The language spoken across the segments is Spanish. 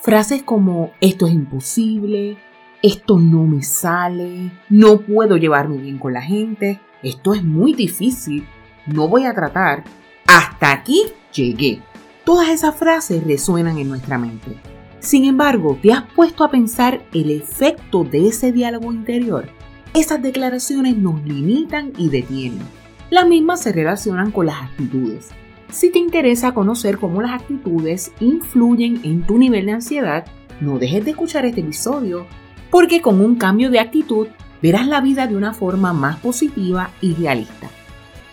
Frases como esto es imposible, esto no me sale, no puedo llevarme bien con la gente, esto es muy difícil, no voy a tratar, hasta aquí llegué. Todas esas frases resuenan en nuestra mente. Sin embargo, ¿te has puesto a pensar el efecto de ese diálogo interior? Esas declaraciones nos limitan y detienen. Las mismas se relacionan con las actitudes. Si te interesa conocer cómo las actitudes influyen en tu nivel de ansiedad, no dejes de escuchar este episodio, porque con un cambio de actitud verás la vida de una forma más positiva y realista.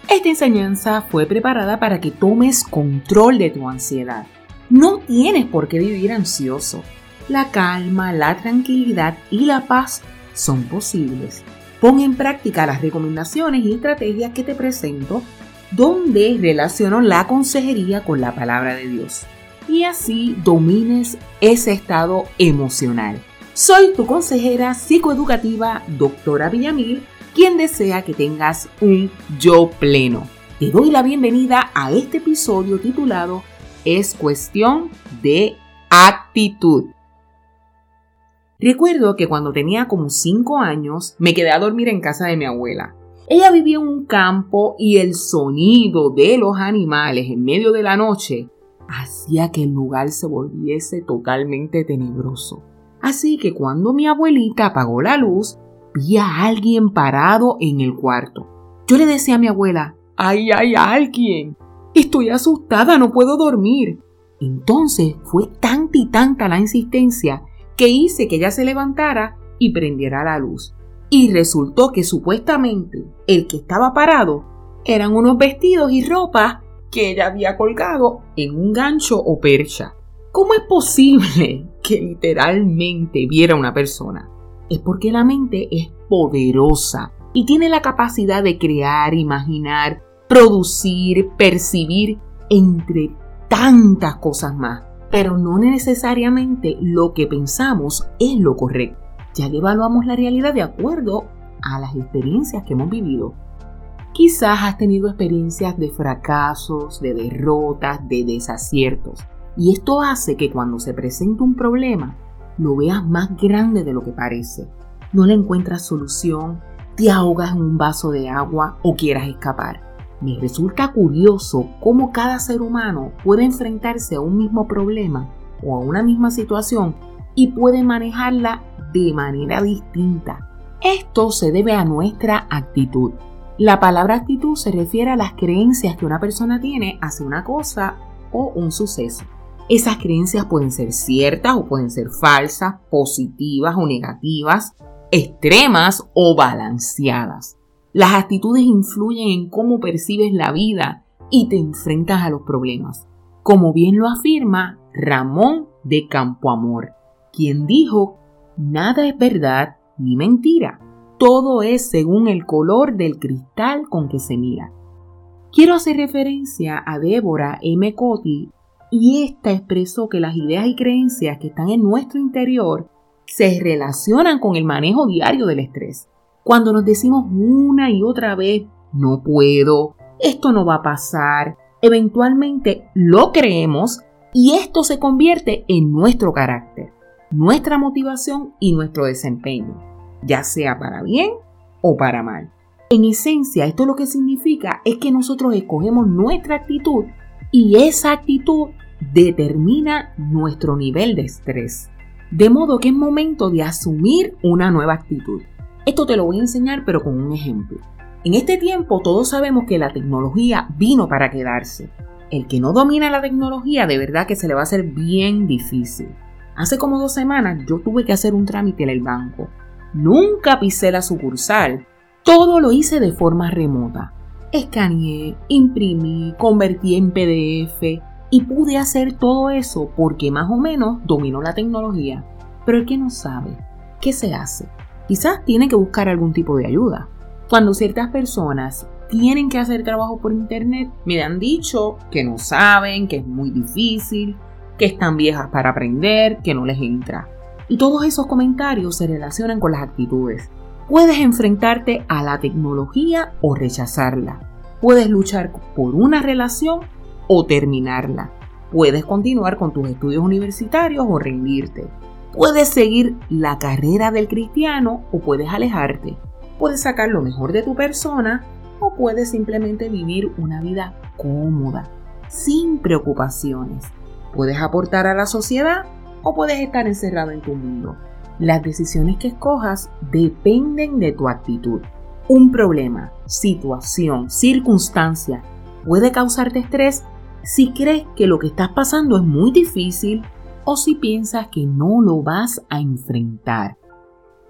Esta enseñanza fue preparada para que tomes control de tu ansiedad. No tienes por qué vivir ansioso. La calma, la tranquilidad y la paz son posibles. Pon en práctica las recomendaciones y estrategias que te presento, donde relaciono la consejería con la palabra de Dios. Y así domines ese estado emocional. Soy tu consejera psicoeducativa, doctora Villamil, quien desea que tengas un yo pleno. Te doy la bienvenida a este episodio titulado Es cuestión de actitud. Recuerdo que cuando tenía como 5 años me quedé a dormir en casa de mi abuela. Ella vivía en un campo y el sonido de los animales en medio de la noche hacía que el lugar se volviese totalmente tenebroso. Así que cuando mi abuelita apagó la luz, vi a alguien parado en el cuarto. Yo le decía a mi abuela, ¡ay, hay alguien! Estoy asustada, no puedo dormir. Entonces fue tanta y tanta la insistencia que hice que ella se levantara y prendiera la luz. Y resultó que supuestamente el que estaba parado eran unos vestidos y ropas que ella había colgado en un gancho o percha. ¿Cómo es posible que literalmente viera una persona? Es porque la mente es poderosa y tiene la capacidad de crear, imaginar, producir, percibir, entre tantas cosas más. Pero no necesariamente lo que pensamos es lo correcto, ya que evaluamos la realidad de acuerdo a las experiencias que hemos vivido. Quizás has tenido experiencias de fracasos, de derrotas, de desaciertos. Y esto hace que cuando se presenta un problema, lo veas más grande de lo que parece. No le encuentras solución, te ahogas en un vaso de agua o quieras escapar. Me resulta curioso cómo cada ser humano puede enfrentarse a un mismo problema o a una misma situación y puede manejarla de manera distinta. Esto se debe a nuestra actitud. La palabra actitud se refiere a las creencias que una persona tiene hacia una cosa o un suceso. Esas creencias pueden ser ciertas o pueden ser falsas, positivas o negativas, extremas o balanceadas. Las actitudes influyen en cómo percibes la vida y te enfrentas a los problemas. Como bien lo afirma Ramón de Campoamor, quien dijo, nada es verdad ni mentira, todo es según el color del cristal con que se mira. Quiero hacer referencia a Débora M. Coti y esta expresó que las ideas y creencias que están en nuestro interior se relacionan con el manejo diario del estrés. Cuando nos decimos una y otra vez, no puedo, esto no va a pasar, eventualmente lo creemos y esto se convierte en nuestro carácter, nuestra motivación y nuestro desempeño, ya sea para bien o para mal. En esencia, esto lo que significa es que nosotros escogemos nuestra actitud y esa actitud determina nuestro nivel de estrés. De modo que es momento de asumir una nueva actitud. Esto te lo voy a enseñar pero con un ejemplo. En este tiempo todos sabemos que la tecnología vino para quedarse. El que no domina la tecnología de verdad que se le va a hacer bien difícil. Hace como dos semanas yo tuve que hacer un trámite en el banco. Nunca pisé la sucursal. Todo lo hice de forma remota escaneé, imprimí, convertí en PDF y pude hacer todo eso porque más o menos domino la tecnología. Pero el que no sabe, ¿qué se hace? Quizás tiene que buscar algún tipo de ayuda. Cuando ciertas personas tienen que hacer trabajo por internet, me han dicho que no saben, que es muy difícil, que están viejas para aprender, que no les entra. Y todos esos comentarios se relacionan con las actitudes. Puedes enfrentarte a la tecnología o rechazarla. Puedes luchar por una relación o terminarla. Puedes continuar con tus estudios universitarios o rendirte. Puedes seguir la carrera del cristiano o puedes alejarte. Puedes sacar lo mejor de tu persona o puedes simplemente vivir una vida cómoda, sin preocupaciones. Puedes aportar a la sociedad o puedes estar encerrado en tu mundo. Las decisiones que escojas dependen de tu actitud. Un problema, situación, circunstancia puede causarte estrés si crees que lo que estás pasando es muy difícil o si piensas que no lo vas a enfrentar.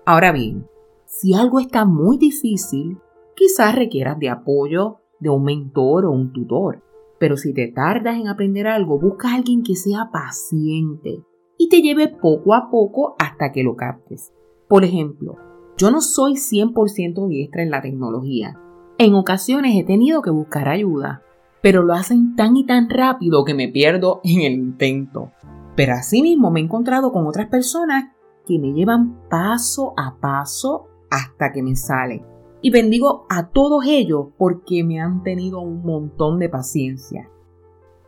Ahora bien, si algo está muy difícil, quizás requieras de apoyo de un mentor o un tutor. Pero si te tardas en aprender algo, busca a alguien que sea paciente y te lleve poco a poco hasta que lo captes. Por ejemplo, yo no soy 100% diestra en la tecnología. En ocasiones he tenido que buscar ayuda, pero lo hacen tan y tan rápido que me pierdo en el intento. Pero asimismo me he encontrado con otras personas que me llevan paso a paso hasta que me sale. Y bendigo a todos ellos porque me han tenido un montón de paciencia.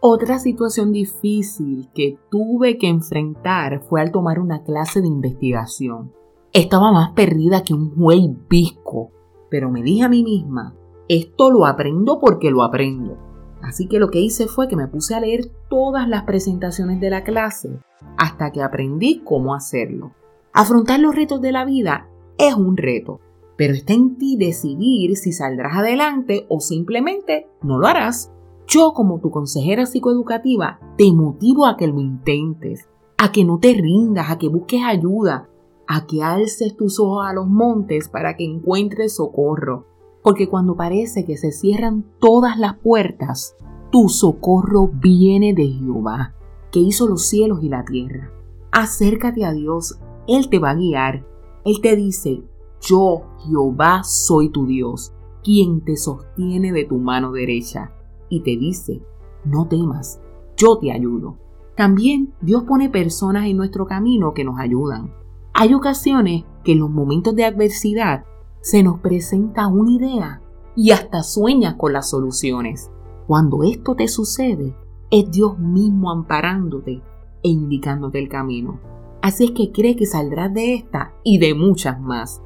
Otra situación difícil que tuve que enfrentar fue al tomar una clase de investigación. Estaba más perdida que un güey visco, pero me dije a mí misma, esto lo aprendo porque lo aprendo. Así que lo que hice fue que me puse a leer todas las presentaciones de la clase hasta que aprendí cómo hacerlo. Afrontar los retos de la vida es un reto, pero está en ti decidir si saldrás adelante o simplemente no lo harás. Yo como tu consejera psicoeducativa te motivo a que lo intentes, a que no te rindas, a que busques ayuda, a que alces tus ojos a los montes para que encuentres socorro. Porque cuando parece que se cierran todas las puertas, tu socorro viene de Jehová, que hizo los cielos y la tierra. Acércate a Dios, Él te va a guiar. Él te dice, yo, Jehová, soy tu Dios, quien te sostiene de tu mano derecha, y te dice, no temas, yo te ayudo. También Dios pone personas en nuestro camino que nos ayudan. Hay ocasiones que en los momentos de adversidad se nos presenta una idea y hasta sueñas con las soluciones. Cuando esto te sucede, es Dios mismo amparándote e indicándote el camino. Así es que cree que saldrás de esta y de muchas más.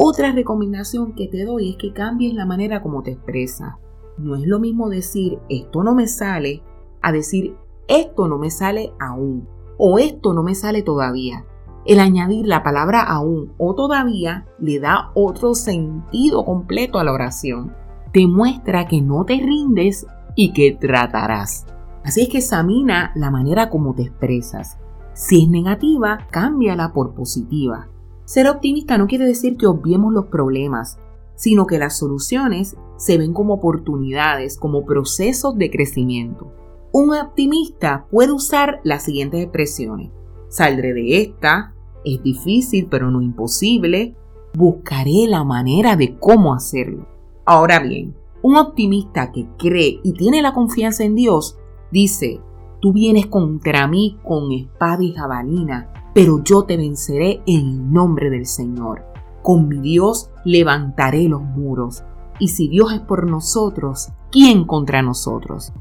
Otra recomendación que te doy es que cambies la manera como te expresas. No es lo mismo decir esto no me sale a decir esto no me sale aún o esto no me sale todavía. El añadir la palabra aún o todavía le da otro sentido completo a la oración. Demuestra que no te rindes y que tratarás. Así es que examina la manera como te expresas. Si es negativa, cámbiala por positiva. Ser optimista no quiere decir que obviemos los problemas, sino que las soluciones se ven como oportunidades, como procesos de crecimiento. Un optimista puede usar las siguientes expresiones. Saldré de esta, es difícil pero no imposible, buscaré la manera de cómo hacerlo. Ahora bien, un optimista que cree y tiene la confianza en Dios dice, tú vienes contra mí con espada y jabalina, pero yo te venceré en el nombre del Señor. Con mi Dios levantaré los muros. Y si Dios es por nosotros, ¿quién contra nosotros?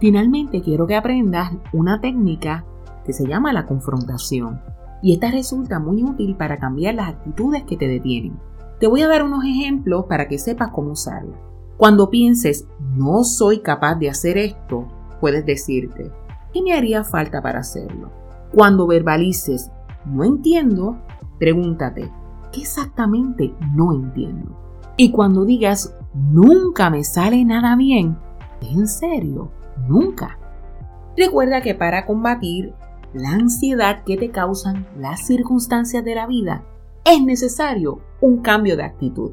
Finalmente quiero que aprendas una técnica que se llama la confrontación. Y esta resulta muy útil para cambiar las actitudes que te detienen. Te voy a dar unos ejemplos para que sepas cómo usarla. Cuando pienses, no soy capaz de hacer esto, puedes decirte, ¿qué me haría falta para hacerlo? Cuando verbalices no entiendo, pregúntate, ¿qué exactamente no entiendo? Y cuando digas nunca me sale nada bien, en serio? Nunca. Recuerda que para combatir la ansiedad que te causan las circunstancias de la vida, es necesario un cambio de actitud.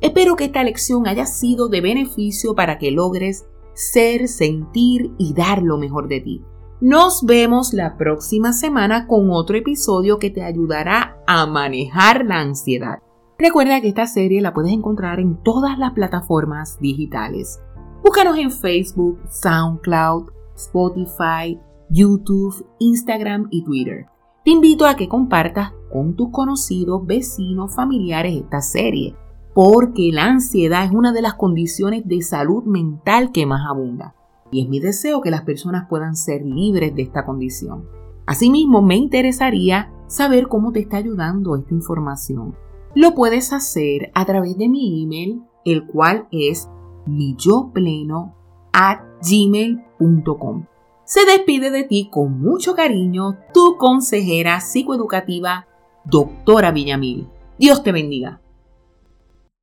Espero que esta lección haya sido de beneficio para que logres ser, sentir y dar lo mejor de ti. Nos vemos la próxima semana con otro episodio que te ayudará a manejar la ansiedad. Recuerda que esta serie la puedes encontrar en todas las plataformas digitales. Búscanos en Facebook, SoundCloud, Spotify, YouTube, Instagram y Twitter. Te invito a que compartas con tus conocidos, vecinos, familiares esta serie, porque la ansiedad es una de las condiciones de salud mental que más abunda. Y es mi deseo que las personas puedan ser libres de esta condición. Asimismo, me interesaría saber cómo te está ayudando esta información. Lo puedes hacer a través de mi email, el cual es millopleno at gmail.com. Se despide de ti con mucho cariño tu consejera psicoeducativa, doctora Villamil. Dios te bendiga.